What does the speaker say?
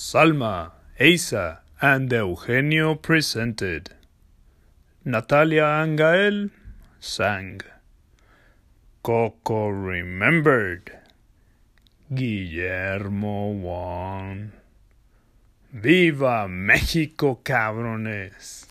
Salma, Asa, and Eugenio presented. Natalia Angael sang. Coco remembered. Guillermo won. ¡Viva México, cabrones!